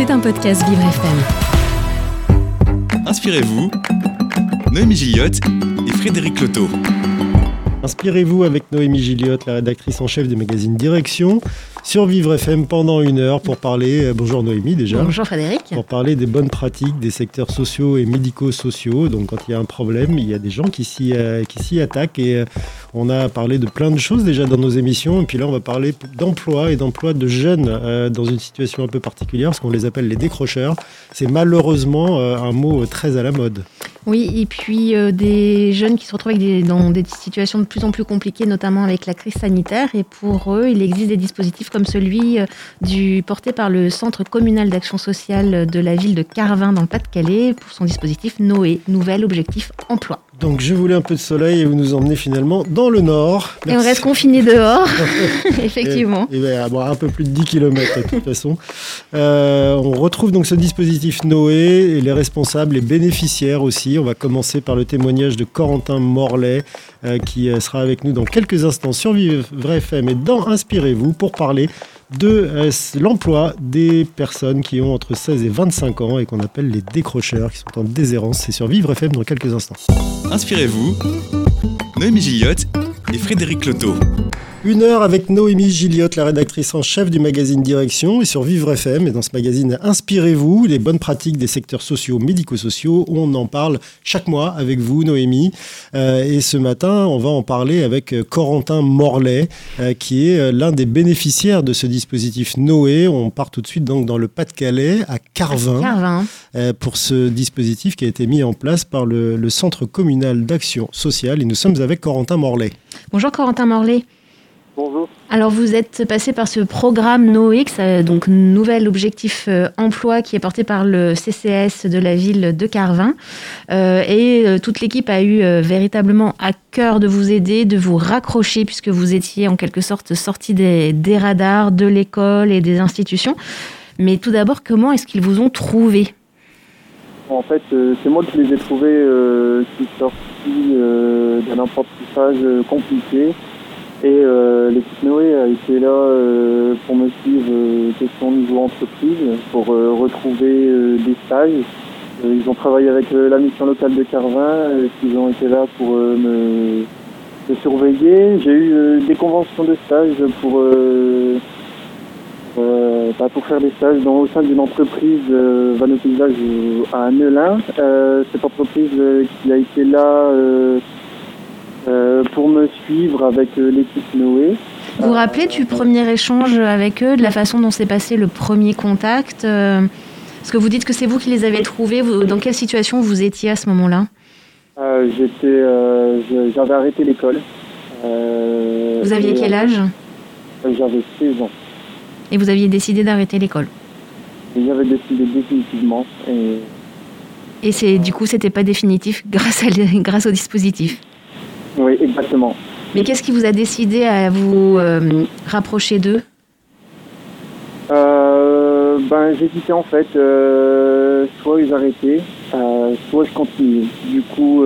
C'est un podcast Vivre FM. Inspirez-vous, Noémie Gilliot et Frédéric Loto. Inspirez-vous avec Noémie Gilliot, la rédactrice en chef du magazine Direction, sur Vivre FM pendant une heure pour parler, euh, bonjour Noémie déjà. Bonjour Frédéric. Pour parler des bonnes pratiques des secteurs sociaux et médico-sociaux. Donc quand il y a un problème, il y a des gens qui s'y, euh, qui s'y attaquent et euh, on a parlé de plein de choses déjà dans nos émissions. Et puis là, on va parler d'emploi et d'emploi de jeunes dans une situation un peu particulière, parce qu'on les appelle les décrocheurs. C'est malheureusement un mot très à la mode. Oui, et puis des jeunes qui se retrouvent avec des, dans des situations de plus en plus compliquées, notamment avec la crise sanitaire. Et pour eux, il existe des dispositifs comme celui euh, du, porté par le Centre communal d'action sociale de la ville de Carvin dans le Pas-de-Calais pour son dispositif Noé, nouvel objectif emploi. Donc je voulais un peu de soleil et vous nous emmenez finalement dans le nord. Et on reste confiné dehors, effectivement. Et, et un peu plus de 10 km de toute façon. Euh, on retrouve donc ce dispositif Noé et les responsables, les bénéficiaires aussi. On va commencer par le témoignage de Corentin Morlaix euh, qui sera avec nous dans quelques instants sur Vivre FM et dans Inspirez-vous pour parler de euh, l'emploi des personnes qui ont entre 16 et 25 ans et qu'on appelle les décrocheurs, qui sont en déshérence. C'est sur Vivre FM dans quelques instants. Inspirez-vous, Noémie Gilliot et Frédéric Loto. Une heure avec Noémie Gilliot, la rédactrice en chef du magazine Direction et sur Vivre FM. Et dans ce magazine, Inspirez-vous, les bonnes pratiques des secteurs sociaux, médico-sociaux. On en parle chaque mois avec vous, Noémie. Euh, et ce matin, on va en parler avec euh, Corentin Morlaix, euh, qui est l'un des bénéficiaires de ce dispositif Noé. On part tout de suite donc dans le Pas-de-Calais, à Carvin, Carvin. pour ce dispositif qui a été mis en place par le, le Centre communal d'action sociale. Et nous sommes avec Corentin Morlaix. Bonjour Corentin Morlaix. Bonjour. Alors vous êtes passé par ce programme NOX, donc nouvel objectif euh, emploi qui est porté par le CCS de la ville de Carvin. Euh, et euh, toute l'équipe a eu véritablement à cœur de vous aider, de vous raccrocher puisque vous étiez en quelque sorte sorti des, des radars, de l'école et des institutions. Mais tout d'abord, comment est-ce qu'ils vous ont trouvé En fait, c'est moi qui les ai trouvés, qui suis sorti d'un apprentissage compliqué et euh, l'équipe Noé a été là euh, pour me suivre euh, question niveau entreprise, pour euh, retrouver des stages. ils ont travaillé avec la mission locale de Carvin, ils ont été là pour me, surveiller. J'ai eu des conventions de stage pour, bah, pour faire des stages dans, au sein d'une entreprise euh, à Neulin. cette entreprise qui a été là euh, pour me suivre avec euh, l'équipe Noé. Vous vous rappelez du premier échange avec eux, de la façon dont s'est passé le premier contact euh, Est-ce que vous dites que c'est vous qui les avez trouvés? Dans quelle situation vous étiez à ce moment-là? J'étais, j'avais arrêté l'école. vous aviez quel âge? J'avais 16 ans. Et vous aviez décidé d'arrêter l'école? J'avais décidé définitivement. Et, et c'est, du coup, c'était pas définitif grâce, à, grâce au dispositif? Oui, exactement. Mais qu'est-ce qui vous a décidé à vous euh, rapprocher d'eux? Euh, ben, J'hésitais en fait. Euh, soit ils arrêtaient, soit je continuais. Du coup,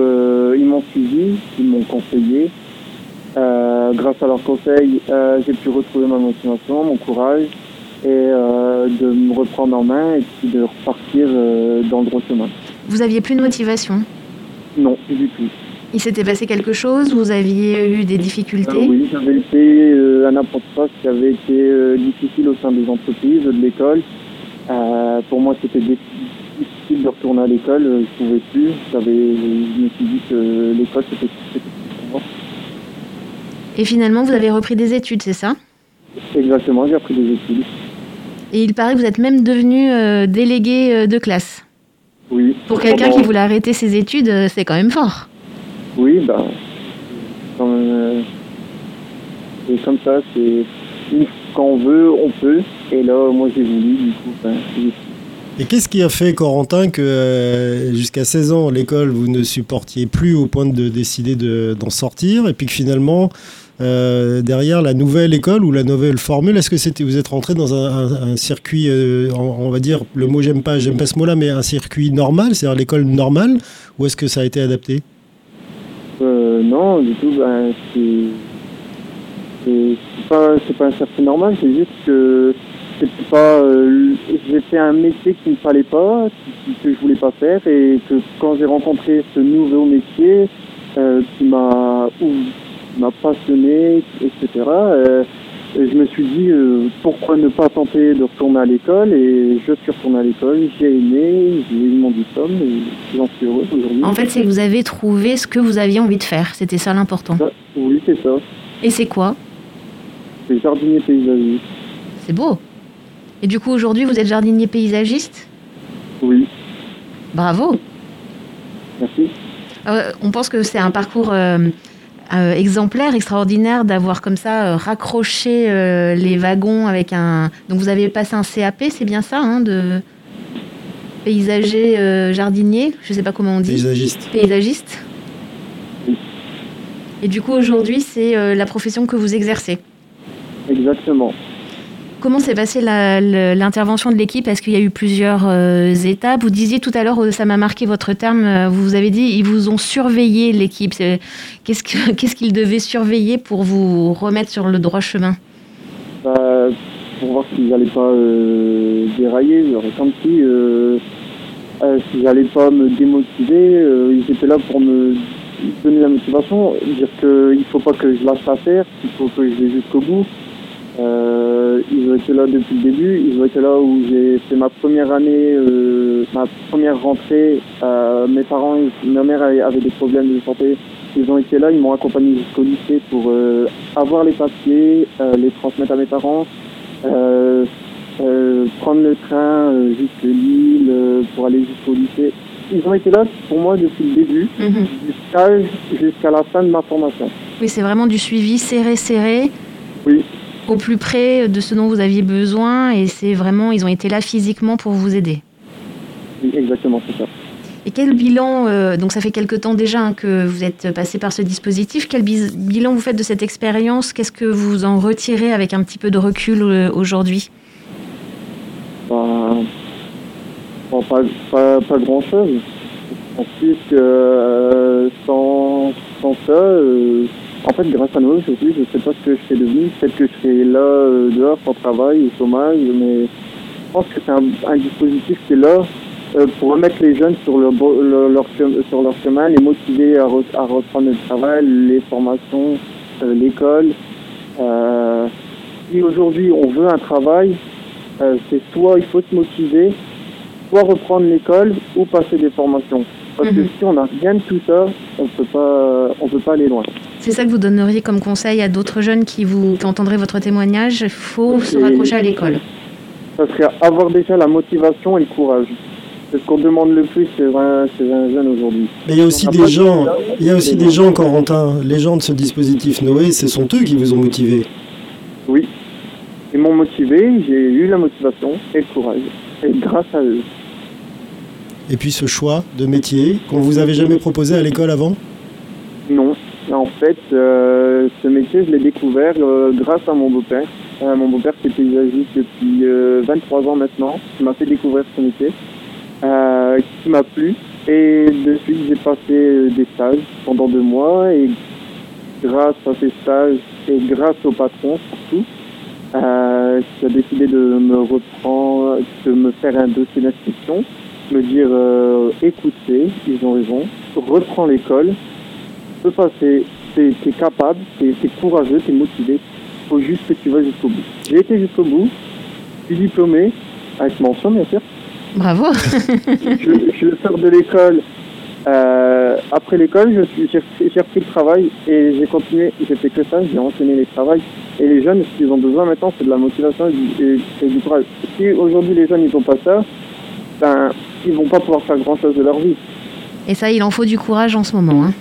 ils m'ont suivi, ils m'ont conseillé. grâce à leurs conseils, j'ai pu retrouver ma motivation, mon courage et de me reprendre en main et puis de repartir dans le droit chemin. Vous aviez plus de motivation? Non, plus du tout. Il s'était passé quelque chose Vous aviez eu des difficultés euh, Oui, j'avais euh, un apprentissage qui avait été euh, difficile au sein des entreprises, de l'école. pour moi, c'était difficile de retourner à l'école. Je ne pouvais plus. je me suis dit que l'école, c'était pour moi. Et finalement, vous avez repris des études, c'est ça? Exactement, j'ai repris des études. Et il paraît que vous êtes même devenu délégué de classe. Oui. Pour quelqu'un qui voulait arrêter ses études, c'est quand même fort. Oui, ben, euh, et comme ça, c'est quand on veut, on peut. Et là, moi, j'ai voulu, du coup, ben, et qu'est-ce qui a fait, Corentin, que euh, jusqu'à 16 ans, l'école, vous ne supportiez plus au point de décider d'en sortir, et puis que finalement, euh, derrière la nouvelle école ou la nouvelle formule, est-ce que c'était vous êtes rentré dans un, circuit, on, va dire, le mot j'aime pas, j'aime pas ce mot-là, mais un circuit normal, c'est-à-dire l'école normale, ou est-ce que ça a été adapté? Euh, non, du tout, ben, c'est pas, pas un circuit normal, c'est juste que c'est pas, euh, j'étais fait un métier qui ne fallait pas, que je voulais pas faire, et que quand j'ai rencontré ce nouveau métier euh, qui m'a m'a passionné, etc. Euh, je me suis dit euh, pourquoi ne pas tenter de retourner à l'école et je suis retourné à l'école, j'ai aimé, j'ai eu mon diplôme et j'en suis heureux aujourd'hui. En fait, c'est que vous avez trouvé ce que vous aviez envie de faire, c'était ça l'important. Oui, c'est ça. Et c'est quoi C'est jardinier paysagiste. C'est beau. Et du coup, aujourd'hui, vous êtes jardinier paysagiste Oui. Bravo. Merci. Euh, on pense que c'est un parcours euh, euh, exemplaire, extraordinaire d'avoir comme ça raccroché les wagons avec un. Donc vous avez passé un CAP, c'est bien ça, hein, de paysager jardinier, je ne sais pas comment on dit. Paysagiste. Paysagiste. Et du coup aujourd'hui c'est la profession que vous exercez. Exactement. Comment s'est passée l'intervention de l'équipe? Est-ce qu'il y a eu plusieurs euh, étapes? Vous disiez tout à l'heure, euh, ça m'a marqué votre terme, euh, vous avez dit, ils vous ont surveillé l'équipe. Qu'est-ce qu'ils devaient surveiller pour vous remettre sur le droit chemin? Bah, Pour voir s'ils n'allaient pas dérailler, si s'ils n'allaient pas me démotiver, ils étaient là pour me donner la motivation, dire qu'il ne faut pas que je lâche l'affaire, qu'il faut que je vais jusqu'au bout. Euh, ils ont été là depuis le début. Ils ont été là où j'ai fait ma première année, euh, ma première rentrée. Euh, mes parents, ma mère avait des problèmes de santé. Ils ont été là, ils m'ont accompagné jusqu'au lycée pour euh, avoir les papiers, euh, les transmettre à mes parents, euh, prendre le train jusqu'à Lille pour aller jusqu'au lycée. Ils ont été là pour moi depuis le début, mhm. jusqu'à la fin de ma formation. Oui, c'est vraiment du suivi serré, serré. Oui au plus près de ce dont vous aviez besoin et c'est vraiment, ils ont été là physiquement pour vous aider. Exactement, c'est ça. Et quel bilan, euh, donc ça fait quelque temps déjà hein, que vous êtes passé par ce dispositif, quel bilan vous faites de cette expérience? Qu'est-ce que vous en retirez avec un petit peu de recul euh, aujourd'hui? Bah, pas, pas, pas grand-chose. En plus, euh, sans, sans, ça, en fait, grâce à nous aujourd'hui, je ne sais pas ce que je serais devenu. Peut-être que je serais là, euh, dehors, sans travail, au chômage, mais je pense que c'est un, dispositif qui est là euh, pour remettre les jeunes sur leur, sur leur chemin, les motiver à, reprendre le travail, les formations, euh, l'école. si aujourd'hui on veut un travail, c'est soit il faut se motiver, soit reprendre l'école ou passer des formations. Parce que mhm. si on n'a rien de tout ça, on ne peut pas aller loin. C'est ça que vous donneriez comme conseil à d'autres jeunes qui, vous, entendraient votre témoignage? Il faut se raccrocher à l'école. Ça serait avoir déjà la motivation et le courage. C'est ce qu'on demande le plus chez un, jeune aujourd'hui. Mais il y a aussi des gens, il y a aussi des gens, Corentin, les gens de ce dispositif Noé, ce sont eux qui vous ont motivé. Oui, ils m'ont motivé, j'ai eu la motivation et le courage. Et grâce à eux. Et puis ce choix de métier qu'on vous avait jamais proposé à l'école avant? En fait, euh, ce métier, je l'ai découvert euh, grâce à mon beau-père. Euh, mon beau-père, qui est paysagiste depuis 23 ans maintenant, qui m'a fait découvrir ce métier, qui m'a plu. Et depuis, j'ai passé des stages pendant deux mois. Et grâce à ces stages et grâce au patron surtout, qui a décidé de me reprendre, de me faire un dossier d'inscription, me dire écoutez, ils ont raison, reprends l'école, passer, t'es es capable, t'es es courageux, t'es motivé. Il faut juste que tu vas jusqu'au bout. J'ai été jusqu'au bout, je suis diplômé, avec mention bien sûr. Bravo je, je sors de l'école. Euh, après l'école, j'ai repris le travail et j'ai continué, j'ai fait que ça, j'ai enchaîné les travails. Et les jeunes, ce qu'ils ont besoin maintenant, c'est de la motivation et, du courage. Si aujourd'hui les jeunes, ils n'ont pas ça, ben, ils vont pas pouvoir faire grand-chose de leur vie. Et ça, il en faut du courage en ce moment. Hein.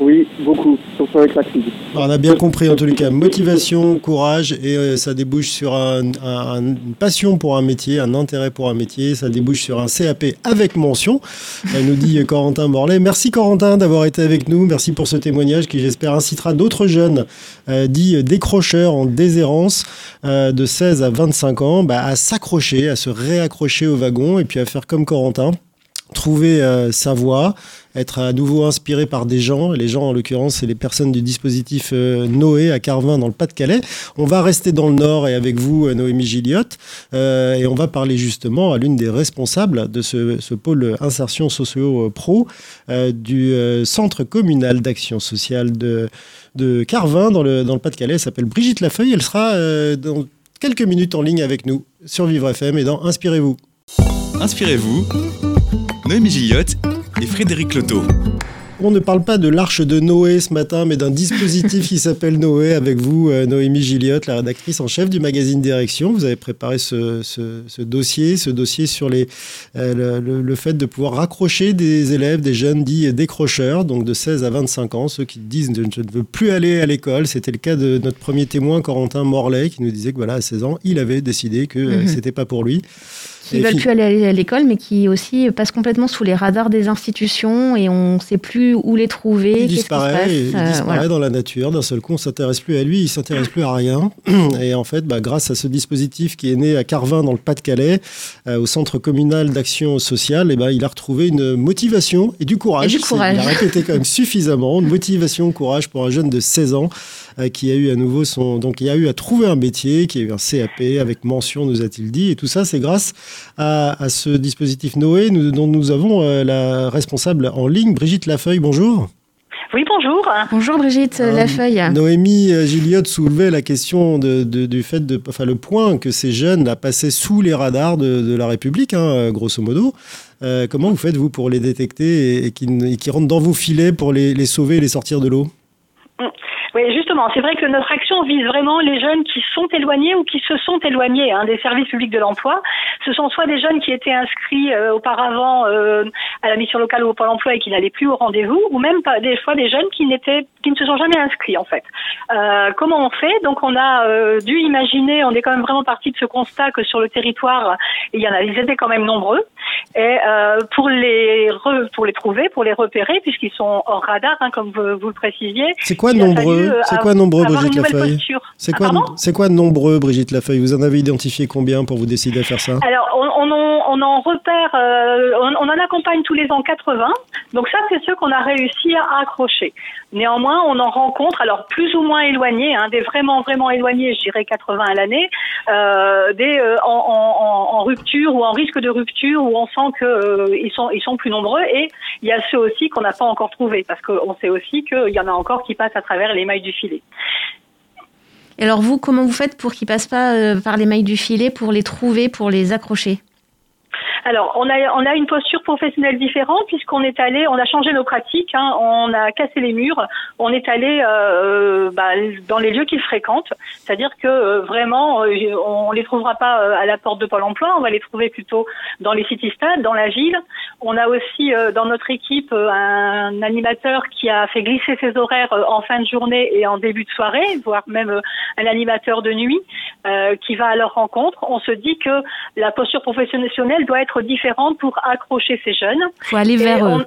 Oui, beaucoup, surtout avec la crise. On a bien compris en tous les cas, motivation, courage, et euh, ça débouche sur une passion pour un métier, un intérêt pour un métier, ça débouche sur un CAP avec mention, nous dit Corentin Morlaix. Merci Corentin d'avoir été avec nous, merci pour ce témoignage qui j'espère incitera d'autres jeunes euh, dits décrocheurs en déshérence euh, de 16 à 25 ans bah, à s'accrocher, à se réaccrocher au wagon et puis à faire comme Corentin trouver sa voie, être à nouveau inspiré par des gens. les gens, en l'occurrence, c'est les personnes du dispositif Noé à Carvin, dans le Pas-de-Calais. On va rester dans le Nord et avec vous, Noémie Gilliotte, et on va parler justement à l'une des responsables de ce, pôle insertion socio-pro du Centre communal d'action sociale de Carvin dans le, dans le Pas-de-Calais. Elle s'appelle Brigitte Lafeuille. Elle sera euh, dans quelques minutes en ligne avec nous sur Vivre FM et dans Inspirez-vous. Inspirez-vous, Noémie Gillotte et Frédéric Loto. On ne parle pas de l'arche de Noé ce matin, mais d'un dispositif qui s'appelle Noé avec vous, euh, Noémie Gilliotte, la rédactrice en chef du magazine Direction. Vous avez préparé ce, dossier, ce dossier sur les, euh, le, fait de pouvoir raccrocher des élèves, des jeunes dits décrocheurs, donc de 16 à 25 ans, ceux qui disent je ne veux plus aller à l'école. C'était le cas de notre premier témoin, Corentin Morlaix, qui nous disait que voilà, à 16 ans, il avait décidé que euh, mhm. c'était pas pour lui qui ne veulent plus aller à l'école, mais qui aussi passent complètement sous les radars des institutions et on ne sait plus où les trouver. Il disparaît, il euh, disparaît dans la nature. D'un seul coup, on ne s'intéresse plus à lui, il ne s'intéresse plus à rien. Et en fait, bah, grâce à ce dispositif qui est né à Carvin, dans le Pas-de-Calais, euh, au Centre communal d'action sociale, et eh ben, il a retrouvé une motivation et du courage. Et du courage. Il a répété quand même suffisamment. Une motivation, courage pour un jeune de 16 ans qui a eu à nouveau son. Donc, il a eu à trouver un métier, qui a eu un CAP avec mention, nous a-t-il dit. Et tout ça, c'est grâce à, ce dispositif Noé dont nous avons euh, la responsable en ligne, Brigitte Lafeuille. Bonjour. Oui, bonjour. Bonjour Brigitte euh, Lafeuille. Noémie Gilliot soulevait la question de, du fait de, enfin le point que ces jeunes a passé sous les radars de, la République, hein, grosso modo. comment vous faites vous pour les détecter et, qui, rentrent dans vos filets pour les, les sauver et les sortir de l'eau? Oui, justement, c'est vrai que notre action vise vraiment les jeunes qui sont éloignés ou qui se sont éloignés hein, des services publics de l'emploi. Ce sont soit des jeunes qui étaient inscrits euh, auparavant euh, à la mission locale ou au Pôle emploi et qui n'allaient plus au rendez-vous, ou même pas, des fois des jeunes qui n'étaient, qui ne se sont jamais inscrits en fait. Euh, comment on fait? Donc on a euh, dû imaginer, on est quand même vraiment parti de ce constat que sur le territoire, il y en a, ils étaient quand même nombreux, et pour les pour les trouver, pour les repérer, puisqu'ils sont hors radar, hein, comme vous, vous, le précisiez. C'est quoi nombreux? Euh, c'est quoi nombreux, Brigitte Lafeuille C'est quoi, ah, nombreux, Brigitte Lafeuille? Vous en avez identifié combien pour vous décider à faire ça? Alors, on, en, repère, euh, on, en accompagne tous les ans 80. Donc ça, c'est ceux qu'on a réussi à accrocher. Néanmoins, on en rencontre, alors plus ou moins éloignés, hein, des vraiment vraiment éloignés, je dirais 80 à l'année, euh, des en, rupture ou en risque de rupture où on sent qu'ils sont ils sont plus nombreux. Et il y a ceux aussi qu'on n'a pas encore trouvés parce qu'on sait aussi qu'il y en a encore qui passent à travers les du filet. Et alors vous, comment vous faites pour qu'ils passent pas euh, par les mailles du filet, pour les trouver, pour les accrocher? Alors, on a, on a une posture professionnelle différente puisqu'on est allé, on a changé nos pratiques, hein, on a cassé les murs, on est allé euh, bah, dans les lieux qu'ils fréquentent, c'est-à-dire que euh, vraiment, euh, on les trouvera pas euh, à la porte de Pôle Emploi, on va les trouver plutôt dans les city-stades, dans la ville. On a aussi dans notre équipe un animateur qui a fait glisser ses horaires en fin de journée et en début de soirée, voire même un animateur de nuit qui va à leur rencontre. On se dit que la posture professionnelle doit être différentes pour accrocher ces jeunes. Il faut aller vers eux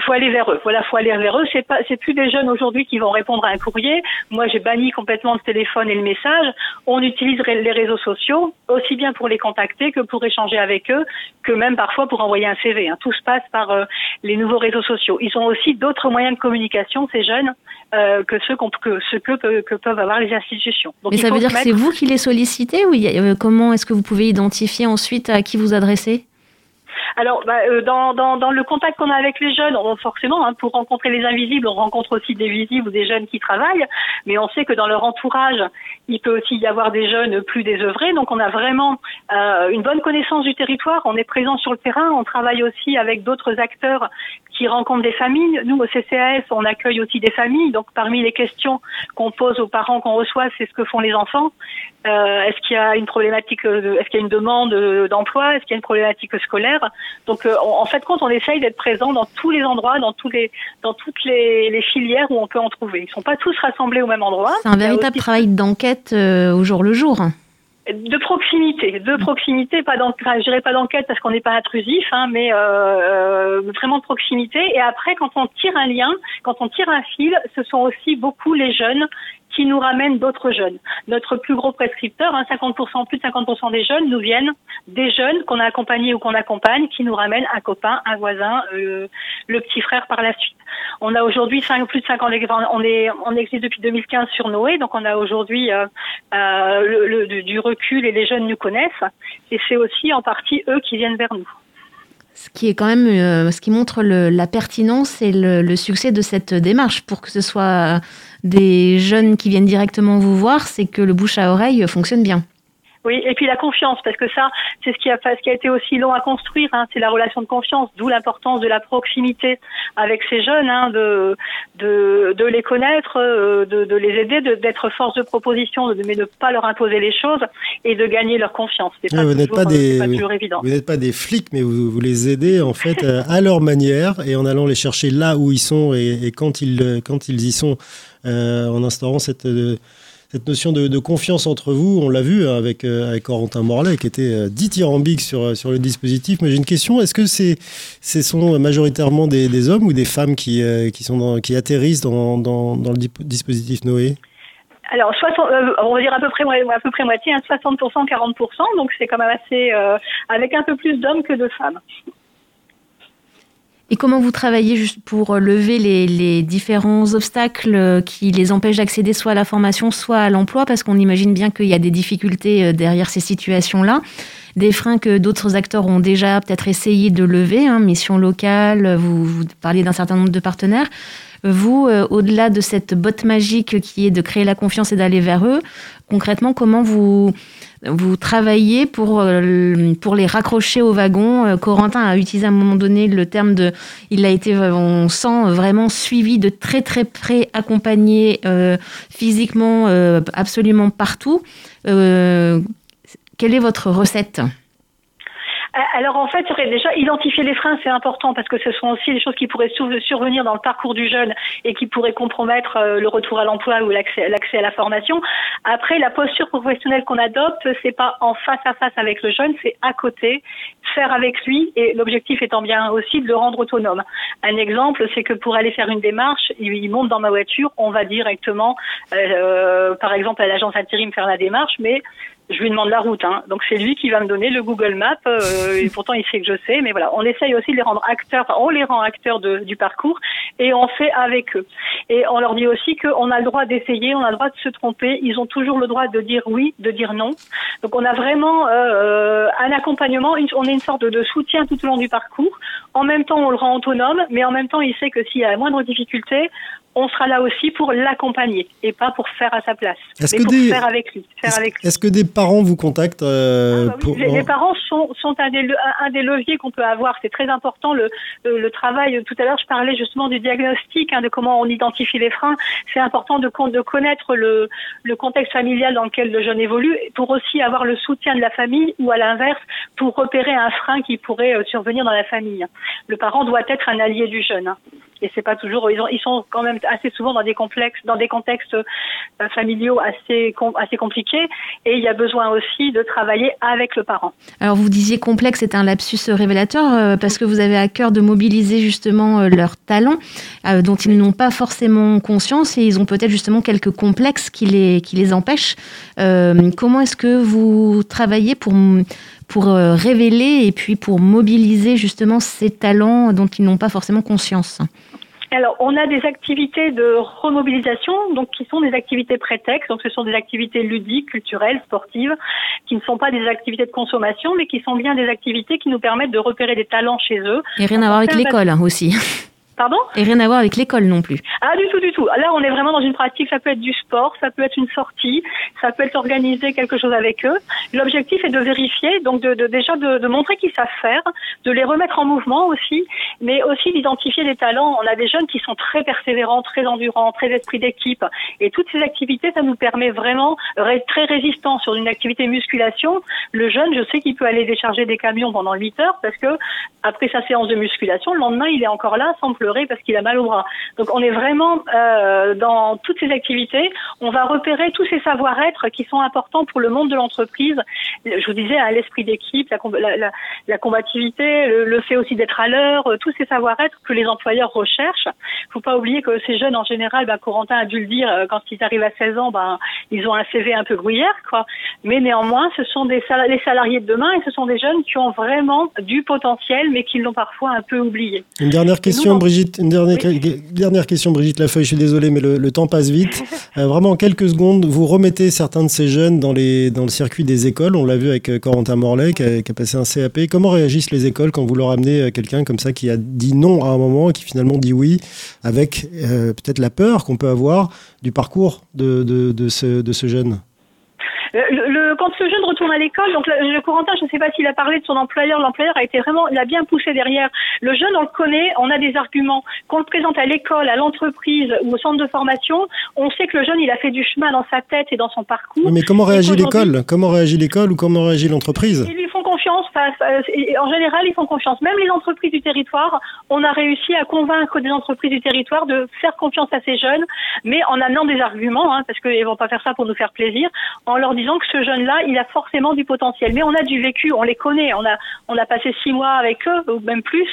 faut aller vers eux. Voilà, faut aller vers eux. C'est pas, c'est plus des jeunes aujourd'hui qui vont répondre à un courrier. Moi, j'ai banni complètement le téléphone et le message. On utilise les réseaux sociaux aussi bien pour les contacter que pour échanger avec eux, que même parfois pour envoyer un CV. Hein. Tout se passe par euh, les nouveaux réseaux sociaux. Ils ont aussi d'autres moyens de communication, ces jeunes, euh, que ceux, que, ce que, que, peuvent avoir les institutions. Mais ça veut dire que c'est vous qui les sollicitez ou euh, comment est-ce que vous pouvez identifier ensuite à qui vous adressez? Alors, bah, euh, dans, le contact qu'on a avec les jeunes, forcément, hein, pour rencontrer les invisibles, on rencontre aussi des visibles ou des jeunes qui travaillent, mais on sait que dans leur entourage, il peut aussi y avoir des jeunes plus désœuvrés. Donc, on a vraiment euh, une bonne connaissance du territoire. On est présent sur le terrain. On travaille aussi avec d'autres acteurs qui rencontrent des familles. Nous, au CCAS, on accueille aussi des familles. Donc, parmi les questions qu'on pose aux parents qu'on reçoit, c'est ce que font les enfants. Euh, est-ce qu'il y a une problématique, est-ce qu'il y a une demande d'emploi? Est-ce qu'il y a une problématique scolaire? Donc, euh, en fait, compte, on essaye d'être présent dans tous les endroits, dans tous les, dans toutes les, les, filières où on peut en trouver. Ils sont pas tous rassemblés au même endroit. C'est un véritable travail d'enquête euh, au jour le jour. de proximité, de proximité, pas d'enquête, je dirais pas d'enquête parce qu'on n'est pas intrusif, hein, mais euh, vraiment de proximité. Et après, quand on tire un lien, quand on tire un fil, ce sont aussi beaucoup les jeunes qui nous ramènent d'autres jeunes. Notre plus gros prescripteur, hein, 50%, plus de 50% des jeunes nous viennent des jeunes qu'on a accompagnés ou qu'on accompagne, qui nous ramènent un copain, un voisin, euh, le petit frère par la suite. On a aujourd'hui plus de 5 ans, on est on existe depuis 2015 sur Noé, donc on a aujourd'hui euh, euh, le, du recul et les jeunes nous connaissent, et c'est aussi en partie eux qui viennent vers nous. Ce qui est quand même, euh, ce qui montre le, la pertinence et le, le, succès de cette démarche pour que ce soit des jeunes qui viennent directement vous voir, c'est que le bouche à oreille fonctionne bien. Oui, et puis la confiance, parce que ça, c'est ce qui a, ce qui a été aussi long à construire, hein, c'est la relation de confiance, d'où l'importance de la proximité avec ces jeunes, hein, de, de, de, les connaître, euh, de, de les aider, d'être force de proposition, mais de ne pas leur imposer les choses et de gagner leur confiance. pas vous n'êtes pas, des, Vous n'êtes pas des flics, mais vous, vous les aidez en fait euh, à leur manière et en allant les chercher là où ils sont et, et quand, ils, quand ils y sont, euh, en instaurant cette... Euh, cette notion de, confiance entre vous, on l'a vu hein, avec, euh, avec Corentin Morlaix qui était euh, dithyrambique sur, euh, sur le dispositif. Mais j'ai une question, est-ce que c'est, ce sont majoritairement des, hommes ou des femmes qui, qui, sont qui atterrissent dans, dans, dans, le dispositif Noé? Alors, on va dire à peu près, à peu près moitié, 60%, hein, 40%, donc c'est quand même assez, avec un peu plus d'hommes que de femmes. Et comment vous travaillez juste pour lever les, différents obstacles qui les empêchent d'accéder soit à la formation, soit à l'emploi? Parce qu'on imagine bien qu'il y a des difficultés euh, derrière ces situations-là, des freins que d'autres acteurs ont déjà peut-être essayé de lever, hein, mission locale, vous, vous parliez d'un certain nombre de partenaires. Vous, euh, au-delà de cette botte magique qui est de créer la confiance et d'aller vers eux, concrètement, comment vous vous travaillez pour, euh, pour les raccrocher au wagon. Euh, Corentin a utilisé à un moment donné le terme de. Il a été, on sent vraiment suivi de très très près, accompagné euh, physiquement absolument partout. quelle est votre recette? Alors en fait, déjà identifier les freins, c'est important parce que ce sont aussi des choses qui pourraient survenir dans le parcours du jeune et qui pourraient compromettre euh, le retour à l'emploi ou l'accès à la formation. Après, la posture professionnelle qu'on adopte, c'est pas en face à face avec le jeune, c'est à côté, faire avec lui et l'objectif étant bien aussi de le rendre autonome. Un exemple, c'est que pour aller faire une démarche, il monte dans ma voiture, on va directement, euh, par exemple à l'agence intérim faire la démarche, mais je lui demande la route. Hein. Donc c'est lui qui va me donner le Google Maps. Euh, pourtant il sait que je sais, mais voilà, on essaye aussi de les rendre acteurs. On les rend acteurs de, du parcours et on fait avec eux. Et on leur dit aussi qu'on a le droit d'essayer, on a le droit de se tromper. Ils ont toujours le droit de dire oui, de dire non. Donc on a vraiment euh, un accompagnement. On est une sorte de, de, soutien tout au long du parcours. En même temps, on le rend autonome, mais en même temps, il sait que s'il y a la moindre difficulté, on sera là aussi pour l'accompagner et pas pour faire à sa place, mais pour faire avec lui. Est-ce que des parents vous contactent euh, ah bah les, parents sont, sont un, des, un, des, leviers qu'on peut avoir. C'est très important le, le, travail. Tout à l'heure, je parlais justement du diagnostic, hein, de comment on identifie les freins. C'est important de, de connaître le, le contexte familial dans lequel le jeune évolue pour aussi avoir le soutien de la famille ou à l'inverse pour repérer un frein qui pourrait euh, survenir dans la famille. Le parent doit être un allié du jeune. Hein et c'est pas toujours ils, ont, ils sont quand même assez souvent dans des complexes dans des contextes euh, familiaux assez compliqués et il y a besoin aussi de travailler avec le parent. Alors vous disiez complexe c'est un lapsus révélateur euh, parce que vous avez à cœur de mobiliser justement euh, leurs talents dont ils n'ont pas forcément conscience et ils ont peut-être justement quelques complexes qui les empêchent. comment est-ce que vous travaillez pour révéler et puis pour mobiliser justement ces talents dont ils n'ont pas forcément conscience? Alors, on a des activités de remobilisation, donc qui sont des activités prétextes. Donc, ce sont des activités ludiques, culturelles, sportives, qui ne sont pas des activités de consommation, mais qui sont bien des activités qui nous permettent de repérer des talents chez eux. Et rien à voir avec l'école hein, aussi. Pardon Et rien à voir avec l'école non plus. Ah, du tout, du tout. Là, on est vraiment dans une pratique. Ça peut être du sport, ça peut être une sortie, ça peut être organiser quelque chose avec eux. L'objectif est de vérifier, donc de, de déjà de, de, montrer qu'ils savent faire, de les remettre en mouvement aussi, mais aussi d'identifier des talents. On a des jeunes qui sont très persévérants, très endurants, très esprit d'équipe. Et toutes ces activités, ça nous permet vraiment très résistant sur une activité musculation. Le jeune, je sais qu'il peut aller décharger des camions pendant 8 heures parce que après sa séance de musculation, le lendemain, il est encore là sans pleurer pleurer parce qu'il a mal au bras. Donc on est vraiment euh, dans toutes ces activités, on va repérer tous ces savoir-être qui sont importants pour le monde de l'entreprise. Je vous disais, à l'esprit d'équipe, la, la, la, combativité, le, fait aussi d'être à l'heure, tous ces savoir-être que les employeurs recherchent. Faut pas oublier que ces jeunes en général, ben, Corentin a dû le dire, quand ils arrivent à 16 ans, ben, ils ont un CV un peu gruyère, quoi. Mais néanmoins, ce sont des les salariés de demain et ce sont des jeunes qui ont vraiment du potentiel, mais qui l'ont parfois un peu oublié. Une dernière question, Brigitte. Une dernière, dernière question, Brigitte Lafeuille. Je suis désolé, mais le, temps passe vite. Euh, vraiment, en quelques secondes, vous remettez certains de ces jeunes dans, les, dans le circuit des écoles. On l'a vu avec euh, Corentin Morlaix, qui a, passé un CAP. Comment réagissent les écoles quand vous leur amenez euh, quelqu'un comme ça qui a dit non à un moment et qui finalement dit oui, avec peut-être la peur qu'on peut avoir du parcours de, de, de, ce, de ce jeune? Le, quand ce jeune retourne à l'école, donc le, Corentin, je ne sais pas s'il a parlé de son employeur, l'employeur a été vraiment, il a bien poussé derrière. Le jeune, on le connaît, on a des arguments. Qu'on le présente à l'école, à l'entreprise ou au centre de formation, on sait que le jeune, il a fait du chemin dans sa tête et dans son parcours. mais comment réagit l'école? Comment réagit l'école ou comment réagit l'entreprise? Ils lui font confiance. en général, ils font confiance. Même les entreprises du territoire, on a réussi à convaincre des entreprises du territoire de faire confiance à ces jeunes, mais en amenant des arguments, hein, parce qu'ils vont pas faire ça pour nous faire plaisir, en leur disant que ce jeune-là, il a forcément du potentiel. Mais on a du vécu, on les connaît, on a, on a passé six mois avec eux, ou même plus.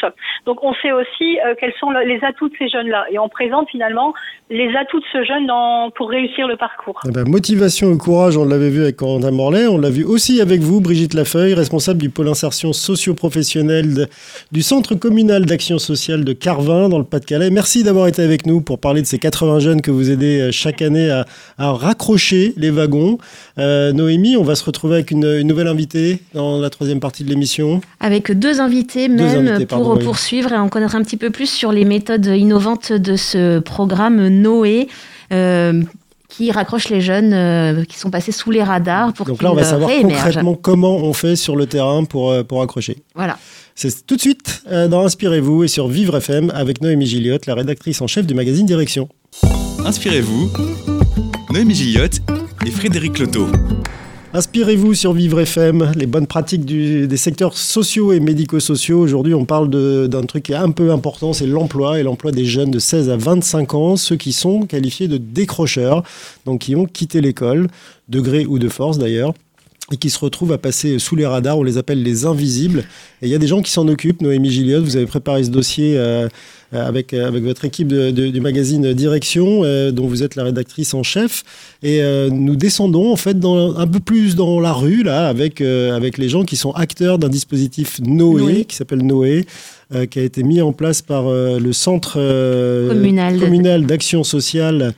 Donc on sait aussi euh, quels sont les atouts de ces jeunes-là. Et on présente finalement les atouts de ce jeune dans, pour réussir le parcours. Eh ben, motivation et courage, on l'avait vu avec Corentin Morlaix, on l'a vu aussi avec vous, Brigitte Lafeuille, responsable du pôle insertion socio-professionnelle du Centre communal d'action sociale de Carvin, dans le Pas-de-Calais. Merci d'avoir été avec nous pour parler de ces 80 jeunes que vous aidez euh, chaque année à, raccrocher les wagons. Euh, Noémie, on va se retrouver avec une, nouvelle invitée dans la troisième partie de l'émission. Avec deux invités même pour poursuivre et en connaître un petit peu plus sur les méthodes innovantes de ce programme Noé. Euh, qui raccroche les jeunes euh, qui sont passés sous les radars pour Donc là, on va savoir concrètement comment on fait sur le terrain pour, euh, pour accrocher. Voilà. C'est tout de suite dans Inspirez-vous et sur Vivre FM avec Noémie Gilliotte, la rédactrice en chef du magazine Direction. Inspirez-vous, Noémie Gilliotte et Frédéric Loto. Inspirez-vous sur Vivre FM, les bonnes pratiques des secteurs sociaux et médico-sociaux. Aujourd'hui, on parle d'un truc qui est un peu important, c'est l'emploi et l'emploi des jeunes de 16 à 25 ans, ceux qui sont qualifiés de décrocheurs, donc qui ont quitté l'école, de gré ou de force d'ailleurs et qui se retrouvent à passer sous les radars. On les appelle les invisibles. Et il y a des gens qui s'en occupent. Noémie Gilliot, vous avez préparé ce dossier euh, avec, euh, avec votre équipe du magazine Direction, euh, dont vous êtes la rédactrice en chef. Et nous descendons en fait dans, un peu plus dans la rue, là, avec, avec les gens qui sont acteurs d'un dispositif Noé, qui s'appelle Noé. qui a été mis en place par le Centre communal d'action sociale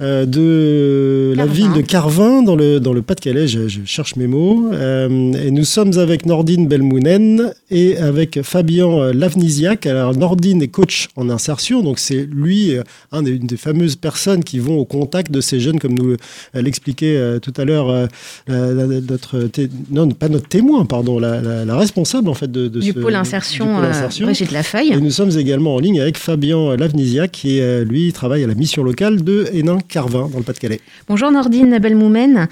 euh, de la ville de Carvin, dans le, dans le Pas-de-Calais, je, cherche mes mots. Euh, et nous sommes avec Nordine Belmounen et avec Fabien Lavnisiak. Alors, Nordine est coach en insertion, donc c'est lui, euh, un des, une des fameuses personnes qui vont au contact de ces jeunes, comme nous l'expliquait tout à l'heure notre, non, pas notre témoin, pardon, la, responsable en fait de, du, pôle insertion, insertion, Brigitte Lafeuille. Et nous sommes également en ligne avec Fabien Lavnisiak, qui lui travaille à la mission locale de Hénin Carvin, dans le Pas-de-Calais. Bonjour Nordine Belmoumen.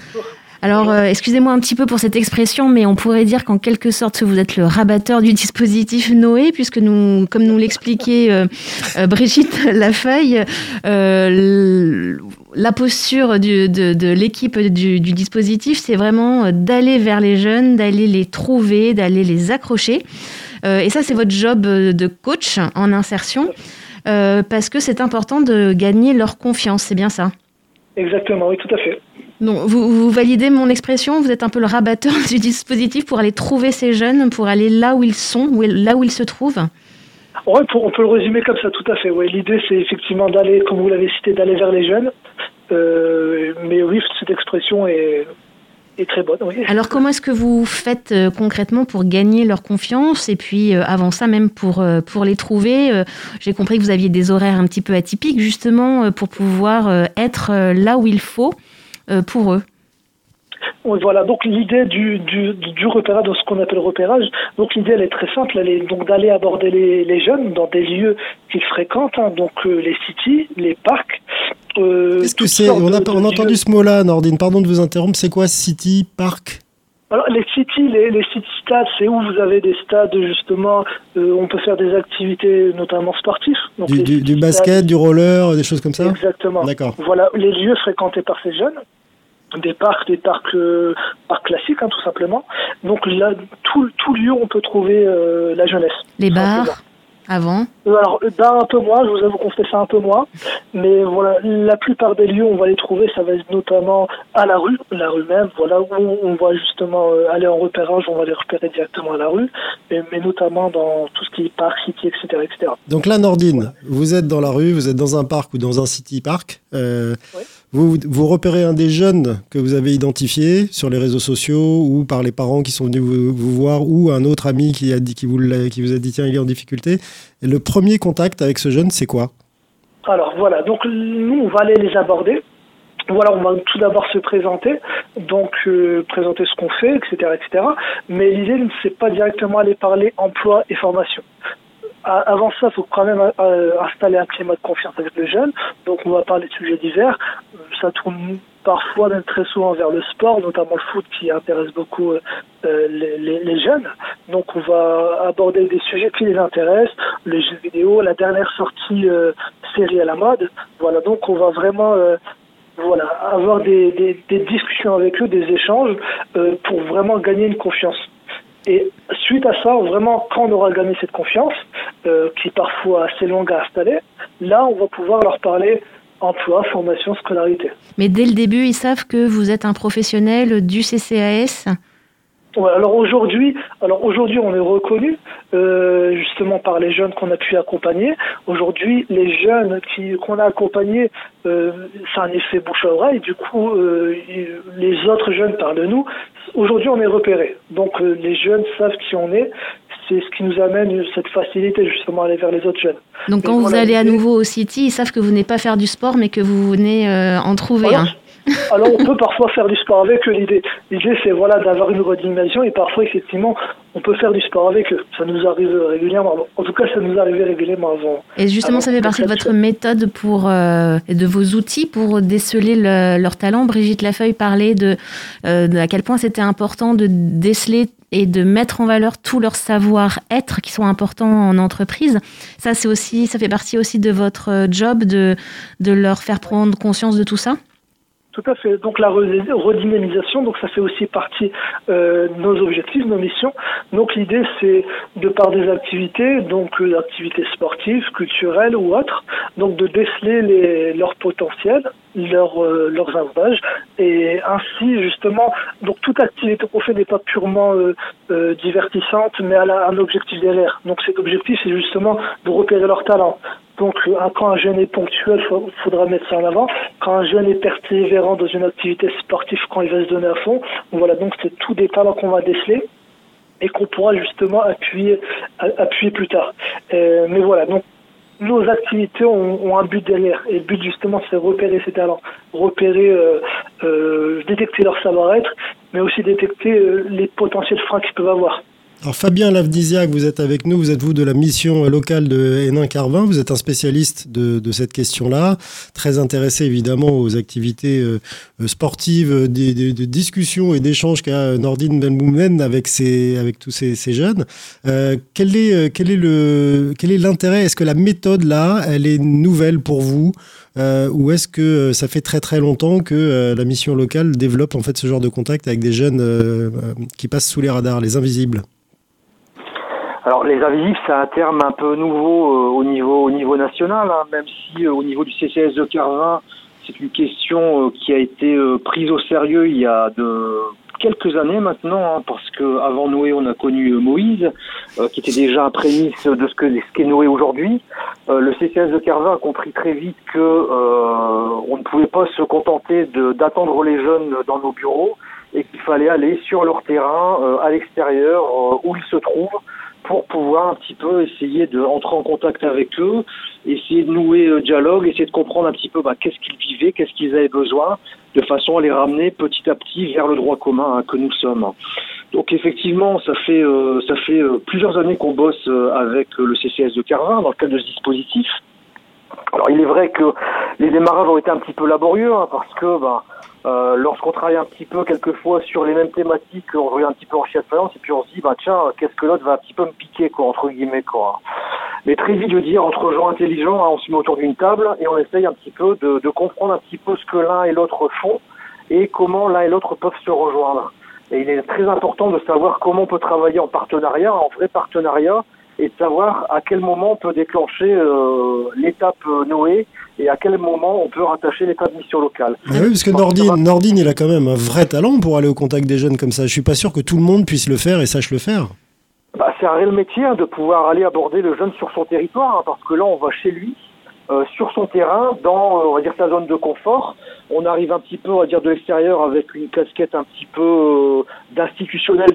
Alors, euh, excusez-moi un petit peu pour cette expression, mais on pourrait dire qu'en quelque sorte, vous êtes le rabatteur du dispositif Noé, puisque nous, comme nous l'expliquait euh, euh, Brigitte Lafeuille, la posture de, l'équipe du, dispositif, c'est vraiment d'aller vers les jeunes, d'aller les trouver, d'aller les accrocher. et ça, c'est votre job de coach en insertion. Euh, parce que c'est important de gagner leur confiance, c'est bien ça? Exactement, oui, tout à fait. Donc, vous, validez mon expression, vous êtes un peu le rabatteur du dispositif pour aller trouver ces jeunes, pour aller là où ils sont, là où ils se trouvent? Oui, on peut le résumer comme ça, tout à fait. Ouais. L'idée, c'est effectivement d'aller, comme vous l'avez cité, d'aller vers les jeunes. Euh, mais oui, cette expression est, très bonne. Alors comment est-ce que vous faites euh, concrètement pour gagner leur confiance et puis euh, avant ça même pour, euh, pour les trouver J'ai compris que vous aviez des horaires un petit peu atypiques justement pour pouvoir être là où il faut pour eux. voilà, donc l'idée du, du, du, repérage, de ce qu'on appelle repérage, donc l'idée elle est très simple, elle est donc d'aller aborder les, les, jeunes dans des lieux qu'ils fréquentent, hein, donc les cities, les parcs, euh, Qu'est-ce que c'est on, a, on a entendu ce mot-là, Nordine. Pardon de vous interrompre. C'est quoi City Park Alors les cities, les, les city stades, c'est où vous avez des stades justement, euh, on peut faire des activités notamment sportives. Donc du, du, du basket, du roller, des choses comme ça Exactement. D'accord. Voilà les lieux fréquentés par ces jeunes des parcs, des parcs, euh, parcs classiques, hein, tout simplement. Donc là, tout, tout lieu, on peut trouver euh, la jeunesse. Les bars avant euh, Alors, bars un peu moins, je vous avoue qu'on fait ça un peu moins. Mais voilà, la plupart des lieux, on va les trouver, ça va être notamment à la rue, la rue même, voilà, où on va justement euh, aller en repérage, on va les repérer directement à la rue, mais, mais notamment dans tout ce qui est parc, city, etc. etc. Donc là, Nordine, vous êtes dans la rue, vous êtes dans un parc ou dans un city park. Euh, Oui. vous, vous repérez un des jeunes que vous avez identifié sur les réseaux sociaux ou par les parents qui sont venus vous, vous voir ou un autre ami qui, a dit, qui, vous l'a- qui vous a dit tiens, il est en difficulté. Et le premier contact avec ce jeune, c'est quoi? Alors voilà, donc nous, on va aller les aborder. Voilà, on va tout d'abord se présenter, donc euh, présenter ce qu'on fait, etc., etc. Mais l'idée, c'est pas directement aller parler emploi et formation. Avant ça, il faut quand même euh, installer un climat de confiance avec le jeune. Donc, on va parler de sujets divers. Euh, Ça tourne parfois, même très souvent, vers le sport, notamment le foot qui intéresse beaucoup euh, euh, les jeunes. Donc, on va aborder des sujets qui les intéressent, les jeux vidéo, la dernière sortie euh, série à la mode. Voilà, donc on va vraiment euh, voilà, avoir des, des, des discussions avec eux, des échanges euh, pour vraiment gagner une confiance. Et suite à ça, vraiment, quand on aura gagné cette confiance, euh, qui est parfois assez longue à installer, là, on va pouvoir leur parler emploi, formation, scolarité. Mais dès le début, ils savent que vous êtes un professionnel du CCAS. Ouais, alors aujourd'hui, alors aujourd'hui, on est reconnu euh, justement par les jeunes qu'on a pu accompagner. Aujourd'hui, les jeunes qui qu'on a accompagnés, euh, c'est un effet bouche à oreille. Du coup, euh, les autres jeunes parlent de nous. Aujourd'hui, on est repéré. Donc, euh, les jeunes savent qui on est. C'est ce qui nous amène cette facilité justement à aller vers les autres jeunes. Donc quand vous allez à nouveau au City, ils savent que vous n'êtes pas faire du sport, mais que vous venez euh, en trouver un. Alors on peut parfois faire du sport avec eux. L'idée, l'idée c'est voilà d'avoir une redynamisation et parfois effectivement on peut faire du sport avec eux. Ça nous arrive régulièrement. En tout cas, ça nous arrivait régulièrement avant. Et justement, ça fait partie de votre méthode pour euh, de vos outils pour déceler le- leur talent. Brigitte Lafeuille parlait de, euh, de à quel point c'était important de déceler et de mettre en valeur tout leur savoir-être qui sont importants en entreprise. Ça, c'est aussi, ça fait partie aussi de votre euh, job de de leur faire prendre conscience de tout ça? Tout à fait. Donc la re- redynamisation, donc ça fait aussi partie euh, de nos objectifs, nos missions. Donc l'idée c'est de par des activités, donc euh, activités sportives, culturelles ou autres, donc de déceler les, leur potentiel, leur, euh, leurs avantages et ainsi justement, donc toute activité qu'on fait n'est pas purement euh, euh, divertissante, mais elle a un objectif derrière. Donc cet objectif c'est justement de repérer leur talent. Donc, euh, quand un jeune est ponctuel, il faudra mettre ça en avant. Quand un jeune est persévérant dans une activité sportive, quand il va se donner à fond, voilà, donc c'est tous des talents qu'on va déceler et qu'on pourra justement appuyer, appuyer plus tard. Euh, mais voilà, donc nos activités ont, ont un but derrière. Et le but justement, c'est repérer ces talents, repérer, euh, euh, détecter leur savoir-être, mais aussi détecter euh, les potentiels freins qu'ils peuvent avoir. Alors Fabien Lavdisiac, vous êtes avec nous, vous êtes vous de la mission locale de Hénin-Carvin, vous êtes un spécialiste de, cette question-là, très intéressé évidemment aux activités euh, sportives, euh, des, des- de discussions et d'échanges qu'a Nordine Benboumen avec, ses, avec tous ces, jeunes. Euh, quel est, quel est le, est l'intérêt? Est-ce que la méthode là, elle est nouvelle pour vous? Ou est-ce que ça fait très très longtemps que la mission locale développe en fait ce genre de contact avec des jeunes qui passent sous les radars, les invisibles? Alors les invisibles, c'est un terme un peu nouveau euh, au niveau au niveau national, hein, même si euh, au niveau du CCS de Carvin, c'est une question euh, qui a été euh, prise au sérieux il y a de quelques années maintenant, hein, parce que avant Noé, on a connu euh, Moïse, euh, qui était déjà un prémisse de ce que ce qu'est Noé aujourd'hui. Le CCS de Carvin a compris très vite que on ne pouvait pas se contenter de- d'attendre les jeunes dans nos bureaux et qu'il fallait aller sur leur terrain, à l'extérieur, où ils se trouvent, pour pouvoir un petit peu essayer de entrer en contact avec eux, essayer de nouer le dialogue, essayer de comprendre un petit peu bah, qu'est-ce qu'ils vivaient, qu'est-ce qu'ils avaient besoin, de façon à les ramener petit à petit vers le droit commun hein, que nous sommes. Donc effectivement, ça fait euh, ça fait euh, plusieurs années qu'on bosse euh, avec le CCS de Carvin dans le cadre de ce dispositif. Alors il est vrai que les démarrages ont été un petit peu laborieux hein, parce que euh, lorsqu'on travaille un petit peu quelquefois sur les mêmes thématiques, on revient un petit peu en chien de faïence et puis on se dit bah tiens qu'est-ce que l'autre va un petit peu me piquer quoi entre guillemets quoi. Mais très vite je veux dire entre gens intelligents, hein, on se met autour d'une table et on essaye un petit peu de comprendre un petit peu ce que l'un et l'autre font et comment l'un et l'autre peuvent se rejoindre. Et il est très important de savoir comment on peut travailler en partenariat, en vrai partenariat, et de savoir à quel moment on peut déclencher euh, l'étape euh, Noé et à quel moment on peut rattacher l'étape mission locale. Ah oui, parce que Nordine, Nordine, il a quand même un vrai talent pour aller au contact des jeunes comme ça. Je suis pas sûr que tout le monde puisse le faire et sache le faire. Bah, c'est un réel métier hein, de pouvoir aller aborder le jeune sur son territoire, hein, parce que là on va chez lui, euh, sur son terrain, dans euh, on sa zone de confort. On arrive un petit peu, on dire, de l'extérieur avec une casquette un petit peu euh, d'institutionnel,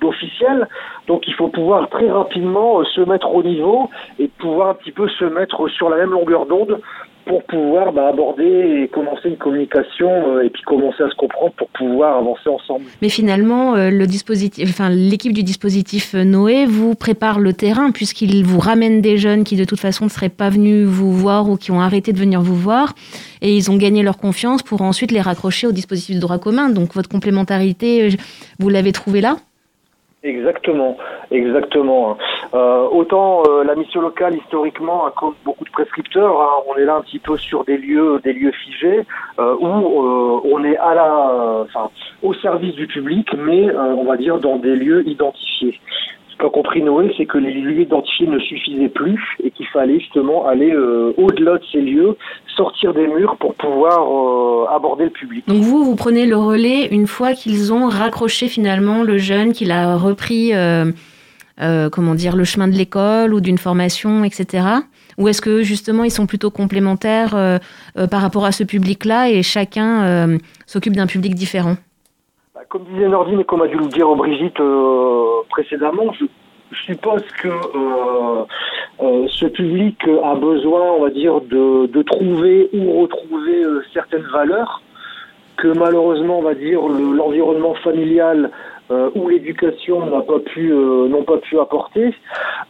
d'officiel. Donc il faut pouvoir très rapidement se mettre au niveau et pouvoir un petit peu se mettre sur la même longueur d'onde pour pouvoir bah, aborder et commencer une communication euh, et puis commencer à se comprendre pour pouvoir avancer ensemble. Mais finalement, euh, le dispositif, enfin, l'équipe du dispositif euh, Noé vous prépare le terrain puisqu'il vous ramène des jeunes qui de toute façon ne seraient pas venus vous voir ou qui ont arrêté de venir vous voir et ils ont gagné leur confiance pour ensuite les raccrocher au dispositif de droit commun. Donc votre complémentarité, vous l'avez trouvée là? Exactement, exactement. Euh, autant euh, la mission locale historiquement, comme beaucoup de prescripteurs, hein, on est là un petit peu sur des lieux, des lieux figés euh, où euh, on est à la, enfin, au service du public, mais euh, on va dire dans des lieux identifiés. Qu'a compris Noé, c'est que les lieux identifiés ne suffisaient plus et qu'il fallait justement aller euh, au-delà de ces lieux, sortir des murs pour pouvoir euh, aborder le public. Donc vous, vous prenez le relais une fois qu'ils ont raccroché finalement le jeune, qu'il a repris, euh, comment dire, le chemin de l'école ou d'une formation, etc. Ou est-ce que justement ils sont plutôt complémentaires par rapport à ce public-là et chacun s'occupe d'un public différent? Comme disait Nordine et comme a dû le dire Brigitte euh, précédemment, je, suppose que euh, euh, ce public a besoin, on va dire, de, trouver ou retrouver certaines valeurs que malheureusement, on va dire, le- l'environnement familial euh, ou l'éducation pas n'ont pas pu apporter.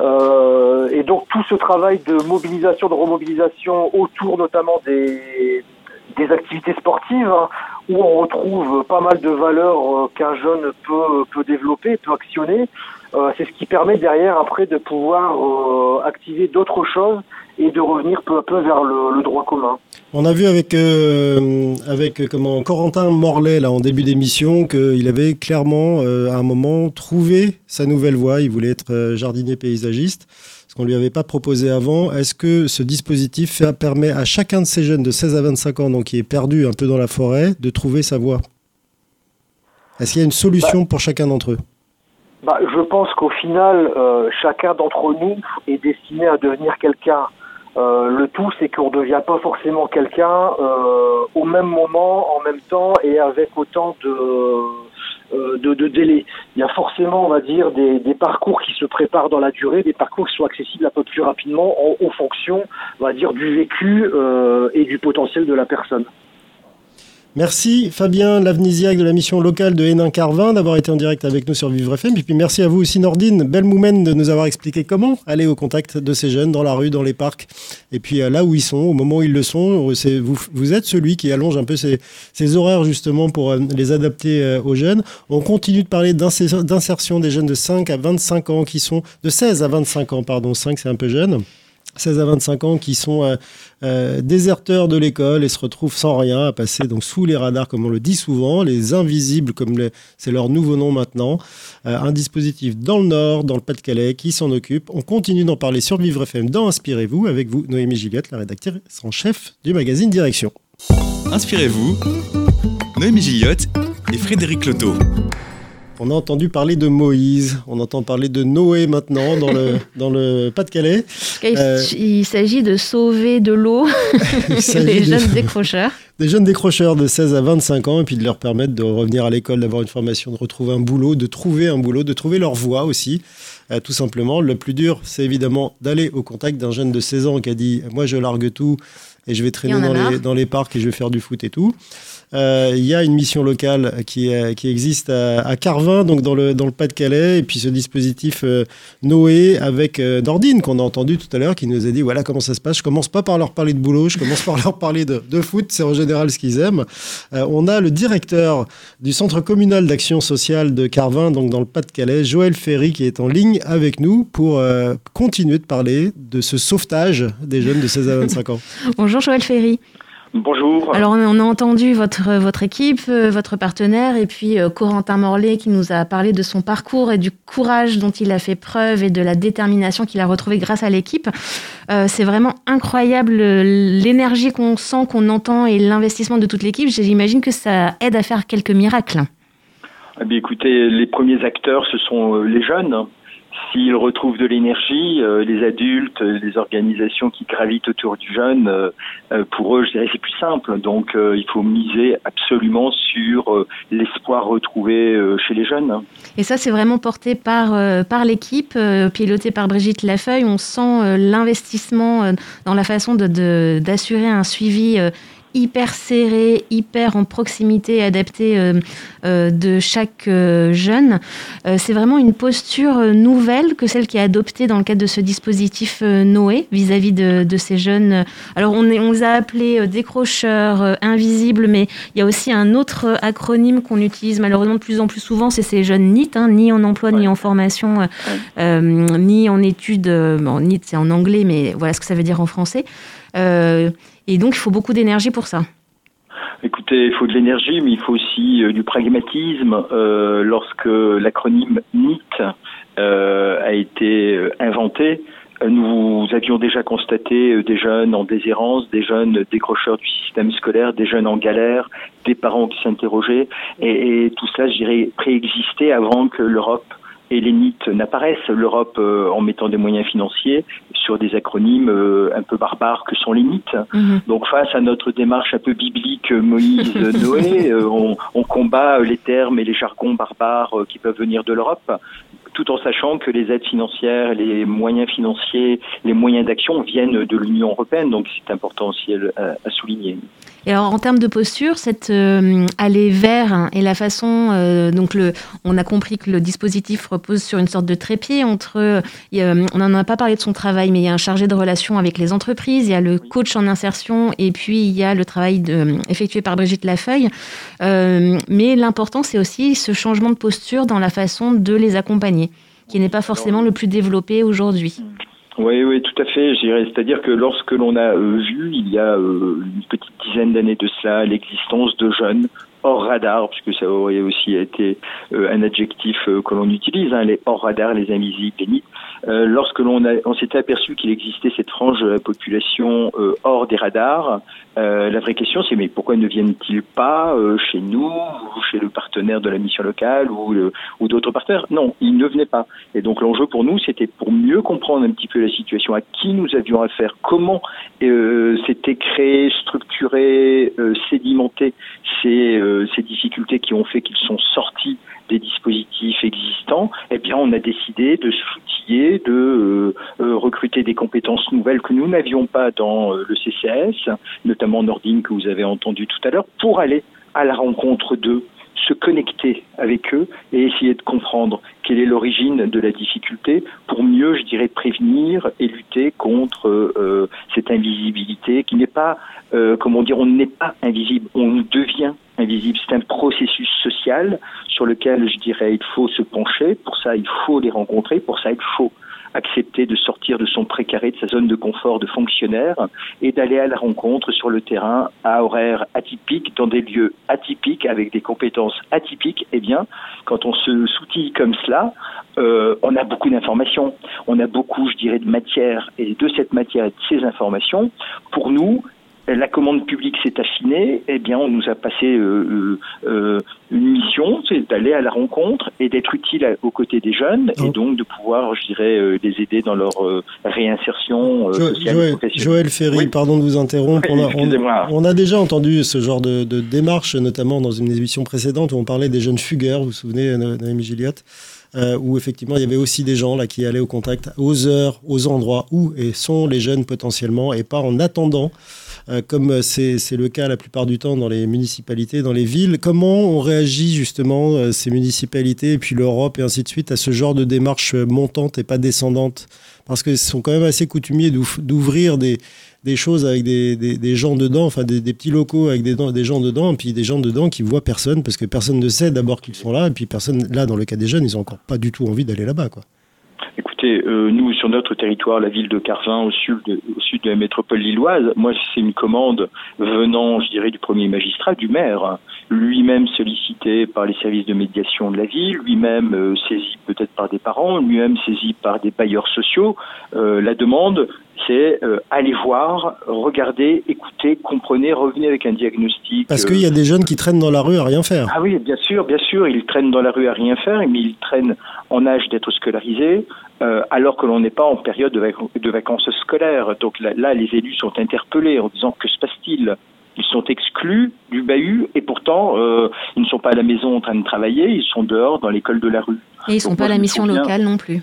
Et donc tout ce travail de mobilisation, de remobilisation autour notamment des des activités sportives hein, où on retrouve pas mal de valeurs euh, qu'un jeune peut, peut développer, peut actionner. Euh, c'est ce qui permet derrière après de pouvoir euh, activer d'autres choses et de revenir peu à peu vers le, le droit commun. On a vu avec, euh, avec comment, Corentin Morlaix, là, en début d'émission, qu'il avait clairement, euh, à un moment, trouvé sa nouvelle voie. Il voulait être jardinier paysagiste, ce qu'on ne lui avait pas proposé avant. Est-ce que ce dispositif permet à chacun de ces jeunes de 16 à 25 ans, donc qui est perdu un peu dans la forêt, de trouver sa voie? Est-ce qu'il y a une solution pour chacun d'entre eux? Bah, je pense qu'au final, euh, chacun d'entre nous est destiné à devenir quelqu'un. Euh, le tout, c'est qu'on ne devient pas forcément quelqu'un euh, au même moment, en même temps et avec autant de, de, de délai. Il y a forcément, on va dire, des, parcours qui se préparent dans la durée, des parcours qui sont accessibles un peu plus rapidement en, en fonction, on va dire, du vécu euh, et du potentiel de la personne. Merci Fabien Lavnisiac de la mission locale de Hénin-Carvin d'avoir été en direct avec nous sur Vivre FM. Et puis merci à vous aussi Nordine Belmoumen de nous avoir expliqué comment aller au contact de ces jeunes dans la rue, dans les parcs. Et puis euh, là où ils sont, au moment où ils le sont, c'est, vous, vous êtes celui qui allonge un peu ces, ces horaires justement pour euh, les adapter euh, aux jeunes. On continue de parler d'inser- d'insertion des jeunes de 5 à 25 ans qui sont, de 16 à 25 ans, pardon, 5 c'est un peu jeune. 16 à 25 ans qui sont euh, euh, déserteurs de l'école et se retrouvent sans rien à passer donc sous les radars comme on le dit souvent, les invisibles comme c'est leur nouveau nom maintenant, Euh, un dispositif dans le Nord, dans le Pas-de-Calais qui s'en occupe. On continue d'en parler sur Vivre FM dans Inspirez-vous avec vous Noémie Gillette, la rédactrice en chef du magazine Direction. Inspirez-vous, Noémie Gilliott et Frédéric Loto. On a entendu parler de Moïse, on entend parler de Noé maintenant dans le, dans le Pas-de-Calais. Il, Euh, il s'agit de sauver de l'eau les de- jeunes décrocheurs. des jeunes décrocheurs de 16 à 25 ans et puis de leur permettre de revenir à l'école, d'avoir une formation, de retrouver un boulot, de trouver un boulot, de trouver leur voie aussi, euh, tout simplement. Le plus dur, c'est évidemment d'aller au contact d'un jeune de 16 ans qui a dit Moi, je largue tout et je vais traîner dans les, dans les, parcs et je vais faire du foot et tout. Euh, il y a une mission locale qui, qui existe à, Carvin, donc dans le, dans le Pas-de-Calais, et puis ce dispositif euh, Noé avec euh, Nordine qu'on a entendu tout à l'heure, qui nous a dit voilà comment ça se passe. Je commence pas par leur parler de boulot, je commence par leur parler de, de foot, c'est en général ce qu'ils aiment. on a le directeur du Centre communal d'action sociale de Carvin, donc dans le Pas-de-Calais, Joël Ferry, qui est en ligne avec nous pour continuer de parler de ce sauvetage des jeunes de 16 à 25 ans. Bonjour Joël Ferry. Bonjour. Alors, on a entendu votre, votre équipe, euh, votre partenaire, et puis euh, Corentin Morlet qui nous a parlé de son parcours et du courage dont il a fait preuve et de la détermination qu'il a retrouvée grâce à l'équipe. Euh, c'est vraiment incroyable l'énergie qu'on sent, qu'on entend et l'investissement de toute l'équipe. J'imagine que ça aide à faire quelques miracles. Eh écoutez, les premiers acteurs, ce sont les jeunes. S'ils retrouvent de l'énergie, euh, les adultes, les organisations qui gravitent autour du jeune, euh, euh, pour eux, je dirais, c'est plus simple. Donc, il faut miser absolument sur l'espoir retrouvé chez les jeunes. Et ça, c'est vraiment porté par, par l'équipe, pilotée par Brigitte Lafeuille. On sent l'investissement dans la façon d'assurer un suivi hyper serré, hyper en proximité, adapté euh, euh, de chaque euh, jeune. c'est vraiment une posture nouvelle que celle qui est adoptée dans le cadre de ce dispositif Noé vis-à-vis de, ces jeunes. Alors on, est, on les a appelés décrocheurs invisibles, mais il y a aussi un autre acronyme qu'on utilise malheureusement de plus en plus souvent, c'est ces jeunes NIT, hein, ni en emploi, ni en formation, ni en études. bon, NIT c'est en anglais, mais voilà ce que ça veut dire en français. Et donc, il faut beaucoup d'énergie pour ça. Écoutez, il faut de l'énergie, mais il faut aussi euh, du pragmatisme. Euh, lorsque l'acronyme NIT euh, a été inventé, nous avions déjà constaté des jeunes en déshérence, des jeunes décrocheurs du système scolaire, des jeunes en galère, des parents qui s'interrogeaient, et, et, tout ça, je dirais, préexistait avant que l'Europe et les NIT n'apparaissent. L'Europe en mettant des moyens financiers sur des acronymes euh, un peu barbares que sont les mythes. Donc face à notre démarche un peu biblique euh, Moïse-Noé, euh, on, on, combat les termes et les jargons barbares qui peuvent venir de l'Europe tout en sachant que les aides financières, les moyens financiers, les moyens d'action viennent de l'Union européenne. Donc c'est important aussi à, souligner. Et alors en termes de posture, cette euh, aller vers hein, et la façon, euh, donc le, on a compris que le dispositif repose sur une sorte de trépied entre, on n'en a pas parlé de son travail, mais il y a un chargé de relations avec les entreprises, il y a le coach en insertion et puis il y a le travail effectué par Brigitte Lafeuille. Euh, mais l'important c'est aussi ce changement de posture dans la façon de les accompagner qui n'est pas forcément le plus développé aujourd'hui. Oui, oui, tout à fait. C'est-à-dire que lorsque l'on a euh, vu, il y a euh, une petite dizaine d'années de cela, l'existence de jeunes hors radar, puisque ça aurait aussi été euh, un adjectif que l'on utilise, hein, les hors radar, les invisibles, les mythes, euh, lorsque l'on on s'était aperçu qu'il existait cette frange de la population euh, hors des radars, euh, la vraie question c'est mais pourquoi ne viennent-ils pas chez nous ou chez le partenaire de la mission locale ou, ou d'autres partenaires? Non, ils ne venaient pas. Et donc l'enjeu pour nous c'était pour mieux comprendre un petit peu la situation, à qui nous avions affaire, comment s'étaient créé, structuré, sédimenté ces, ces difficultés qui ont fait qu'ils sont sortis des dispositifs existants, eh bien, on a décidé de s'outiller, de euh, euh, recruter des compétences nouvelles que nous n'avions pas dans euh, le CCS, notamment Nordine que vous avez entendu tout à l'heure, pour aller à la rencontre d'eux se connecter avec eux et essayer de comprendre quelle est l'origine de la difficulté pour mieux, je dirais, prévenir et lutter contre euh, cette invisibilité qui n'est pas, euh, comment dire, on n'est pas invisible, on devient invisible. C'est un processus social sur lequel, je dirais, il faut se pencher. Pour ça, il faut les rencontrer. Pour ça, il faut accepter de sortir de son précaré, de sa zone de confort de fonctionnaire et d'aller à la rencontre sur le terrain à horaires atypiques, dans des lieux atypiques, avec des compétences atypiques, eh bien, quand on se soutille comme cela, euh, on a beaucoup d'informations, on a beaucoup, je dirais, de matière, et de cette matière et de ces informations, pour nous, la commande publique s'est affinée, eh bien, on nous a passé euh, euh, une mission, c'est d'aller à la rencontre et d'être utile aux côtés des jeunes et donc de pouvoir, je dirais, euh, les aider dans leur réinsertion sociale Joël, Joël Ferry, pardon de vous interrompre. on, a, on, a, déjà entendu ce genre de, de, démarche, notamment dans une émission précédente où on parlait des jeunes fugueurs, vous vous souvenez, Naomi Gilliott euh, où effectivement il y avait aussi des gens là qui allaient au contact aux heures, aux endroits où et sont les jeunes potentiellement, et pas en attendant. Euh, comme c'est le cas la plupart du temps dans les municipalités, dans les villes. Comment on réagit justement euh, ces municipalités puis l'Europe et ainsi de suite à ce genre de démarche montante et pas descendante? Parce ce sont quand même assez coutumiers d'ouvrir des, des choses avec des, des, gens dedans, enfin des, petits locaux avec des, des gens dedans, et puis des gens dedans qui voient personne, parce que personne ne sait d'abord qu'ils sont là, et puis personne, là, dans le cas des jeunes, ils ont encore pas du tout envie d'aller là-bas, quoi. Écoutez, euh, nous, sur notre territoire, la ville de Carvin, au sud de, au sud de la métropole lilloise, moi, c'est une commande venant, je dirais, du premier magistrat, du maire, lui-même sollicité par les services de médiation de la ville, lui-même euh, saisi peut-être par des parents, lui-même saisi par des bailleurs sociaux. Euh, la demande, c'est euh, aller voir, regarder, écouter, comprenez, revenez avec un diagnostic. Parce qu'il y a des jeunes qui traînent dans la rue à rien faire. Ah oui, bien sûr, bien sûr, ils traînent dans la rue à rien faire, mais ils traînent en âge d'être scolarisés, alors que l'on n'est pas en période de, vacances scolaires. Donc là, les élus sont interpellés en disant que se passe-t-il? Ils sont exclus du bahut et pourtant euh, ils ne sont pas à la maison en train de travailler, ils sont dehors dans l'école de la rue. Et ils ne sont pas à la mission locale non plus.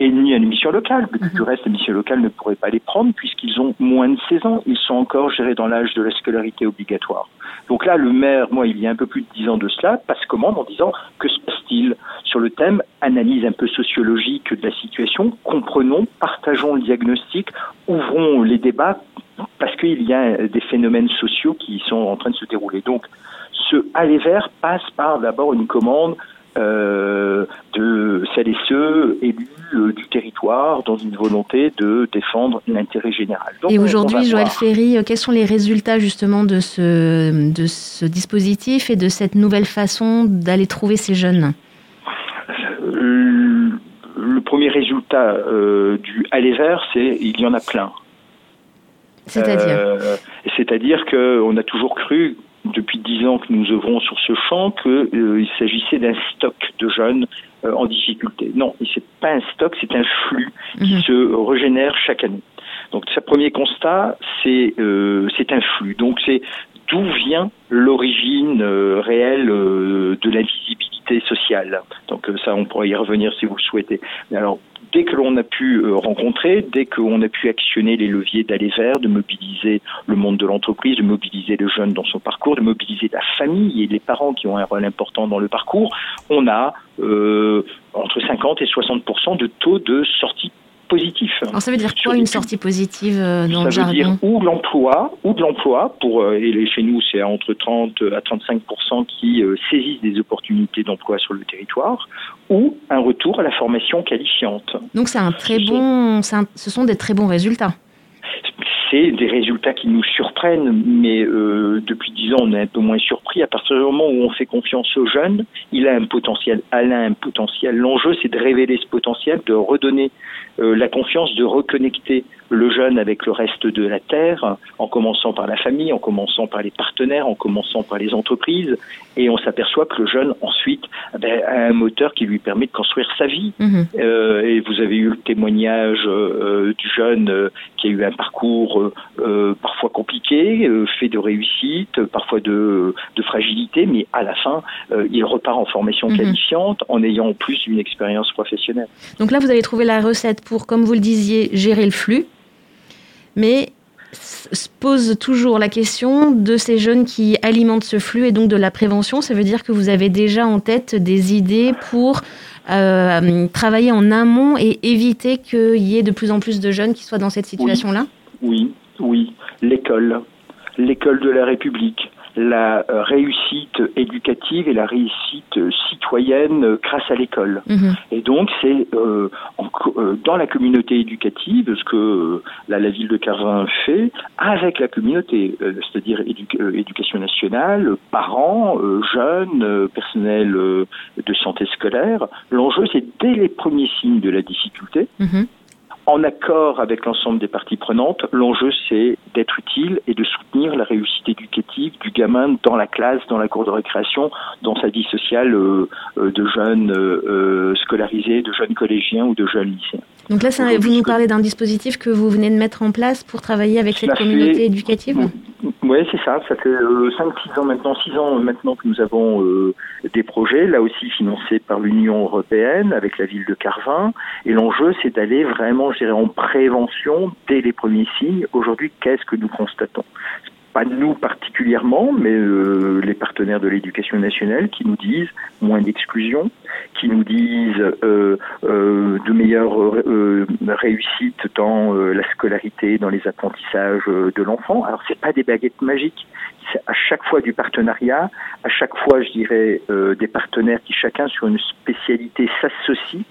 Et ni à la mission locale. Mhm. Du reste, la mission locale ne pourrait pas les prendre puisqu'ils ont moins de 16 ans. Ils sont encore gérés dans l'âge de la scolarité obligatoire. Donc là, le maire, moi, il y a un peu plus de 10 ans de cela, passe commande en disant que se passe-t-il sur le thème analyse un peu sociologique de la situation, comprenons, partageons le diagnostic, ouvrons les débats, parce qu'il y a des phénomènes sociaux qui sont en train de se dérouler. Donc, ce aller vers passe par d'abord une commande euh, de celles et ceux élus euh, du territoire dans une volonté de défendre l'intérêt général. et aujourd'hui, Joël Ferry, euh, quels sont les résultats justement de ce, de ce dispositif et de cette nouvelle façon d'aller trouver ces jeunes? Le premier résultat du aller vers, c'est il y en a plein. C'est-à-dire? Euh, C'est-à-dire qu'on a toujours cru, depuis dix ans que nous œuvrons sur ce champ, qu'il euh, s'agissait d'un stock de jeunes euh, en difficulté. Non, c'est pas un stock, c'est un flux qui mhm. se régénère chaque année. Donc, ce premier constat, c'est c'est un flux. Donc, c'est d'où vient l'origine réelle de l'invisibilité sociale. Donc ça, on pourrait y revenir si vous le souhaitez. Mais alors, dès que l'on a pu euh, rencontrer, dès qu'on a pu actionner les leviers d'aller vers, de mobiliser le monde de l'entreprise, de mobiliser le jeune dans son parcours, de mobiliser la famille et les parents qui ont un rôle important dans le parcours, on a euh, entre 50 et 60% de taux de sortie positif. Alors ça veut dire quoi une sortie positive euh, dans le jargon Ça veut dire ou l'emploi, ou de l'emploi pour euh, et chez nous c'est entre 30 à 35 qui euh, saisissent des opportunités d'emploi sur le territoire, ou un retour à la formation qualifiante. Donc c'est un très bon, ce sont des très bons résultats c'est des résultats qui nous surprennent, mais euh, depuis dix ans, on est un peu moins surpris. À partir du moment où on fait confiance aux jeunes, il a un potentiel, elle a un potentiel. L'enjeu, c'est de révéler ce potentiel, de redonner euh, la confiance, de reconnecter le jeune avec le reste de la terre, en commençant par la famille, en commençant par les partenaires, en commençant par les entreprises, et on s'aperçoit que le jeune ensuite eh ben, a un moteur qui lui permet de construire sa vie. Mhm. Euh, et vous avez eu le témoignage euh, du jeune euh, qui a eu un parcours parfois compliqué, fait de réussite, parfois de, de, fragilité, mais à la fin, il repart en formation mhm. qualifiante en ayant en plus une expérience professionnelle. Donc là, vous avez trouvé la recette pour, comme vous le disiez, gérer le flux. Mais se pose toujours la question de ces jeunes qui alimentent ce flux et donc de la prévention. Ça veut dire que vous avez déjà en tête des idées pour euh, travailler en amont et éviter qu'il y ait de plus en plus de jeunes qui soient dans cette situation-là? Oui, oui. L'école, l'école de la République, la euh, réussite éducative et la réussite citoyenne grâce à l'école. Mhm. Et donc c'est euh, euh, dans la communauté éducative ce que la, la ville de Carvin fait avec la communauté, c'est-à-dire éducation nationale, parents, jeunes, personnel de santé scolaire. L'enjeu c'est dès les premiers signes de la difficulté. Mhm en accord avec l'ensemble des parties prenantes. L'enjeu, c'est d'être utile et de soutenir la réussite éducative du gamin dans la classe, dans la cour de récréation, dans sa vie sociale euh, euh, de jeunes euh, scolarisés, de jeunes collégiens ou de jeunes lycéens. Donc là, vous nous parlez d'un dispositif que vous venez de mettre en place pour travailler avec cette communauté éducative Oui, c'est ça. Ça fait 5-6 ans maintenant, 6 ans maintenant que nous avons des projets, là aussi financés par l'Union européenne avec la ville de Carvin. Et l'enjeu, c'est d'aller vraiment, je dirais, en prévention dès les premiers signes. Aujourd'hui, qu'est-ce que nous constatons? Pas nous particulièrement, mais euh, les partenaires de l'éducation nationale qui nous disent moins d'exclusion, qui nous disent euh, euh, de meilleures réussites dans la scolarité, dans les apprentissages de l'enfant. Alors c'est pas des baguettes magiques, c'est à chaque fois du partenariat, à chaque fois je dirais des partenaires qui chacun sur une spécialité s'associent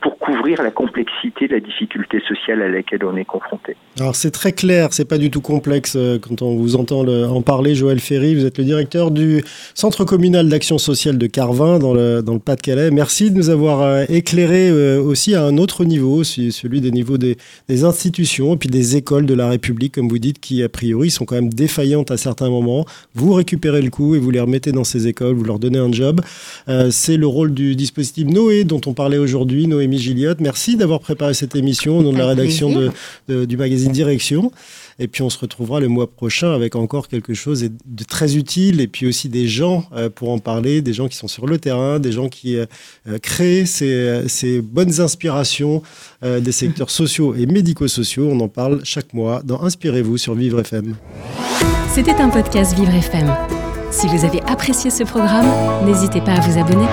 pour couvrir la complexité la difficulté sociale à laquelle on est confronté. Alors c'est très clair, c'est pas du tout complexe euh, quand on vous entend en parler. Joël Ferry, vous êtes le directeur du Centre communal d'action sociale de Carvin dans le, dans le Pas-de-Calais. Merci de nous avoir euh, éclairé euh, aussi à un autre niveau, celui des niveaux des, des, institutions et puis des écoles de la République, comme vous dites, qui a priori sont quand même défaillantes à certains moments. Vous récupérez le coup et vous les remettez dans ces écoles, vous leur donnez un job. c'est le rôle du dispositif Noé dont on parlait aujourd'hui, Noé Gilliot. Merci d'avoir préparé cette émission au nom de la rédaction de, du magazine Direction. Et puis on se retrouvera le mois prochain avec encore quelque chose de très utile et puis aussi des gens euh, pour en parler, des gens qui sont sur le terrain, des gens qui euh, euh, créent ces, ces, bonnes inspirations des secteurs sociaux et médico-sociaux. On en parle chaque mois dans Inspirez-vous sur Vivre FM. C'était un podcast Vivre FM. Si vous avez apprécié ce programme, n'hésitez pas à vous abonner.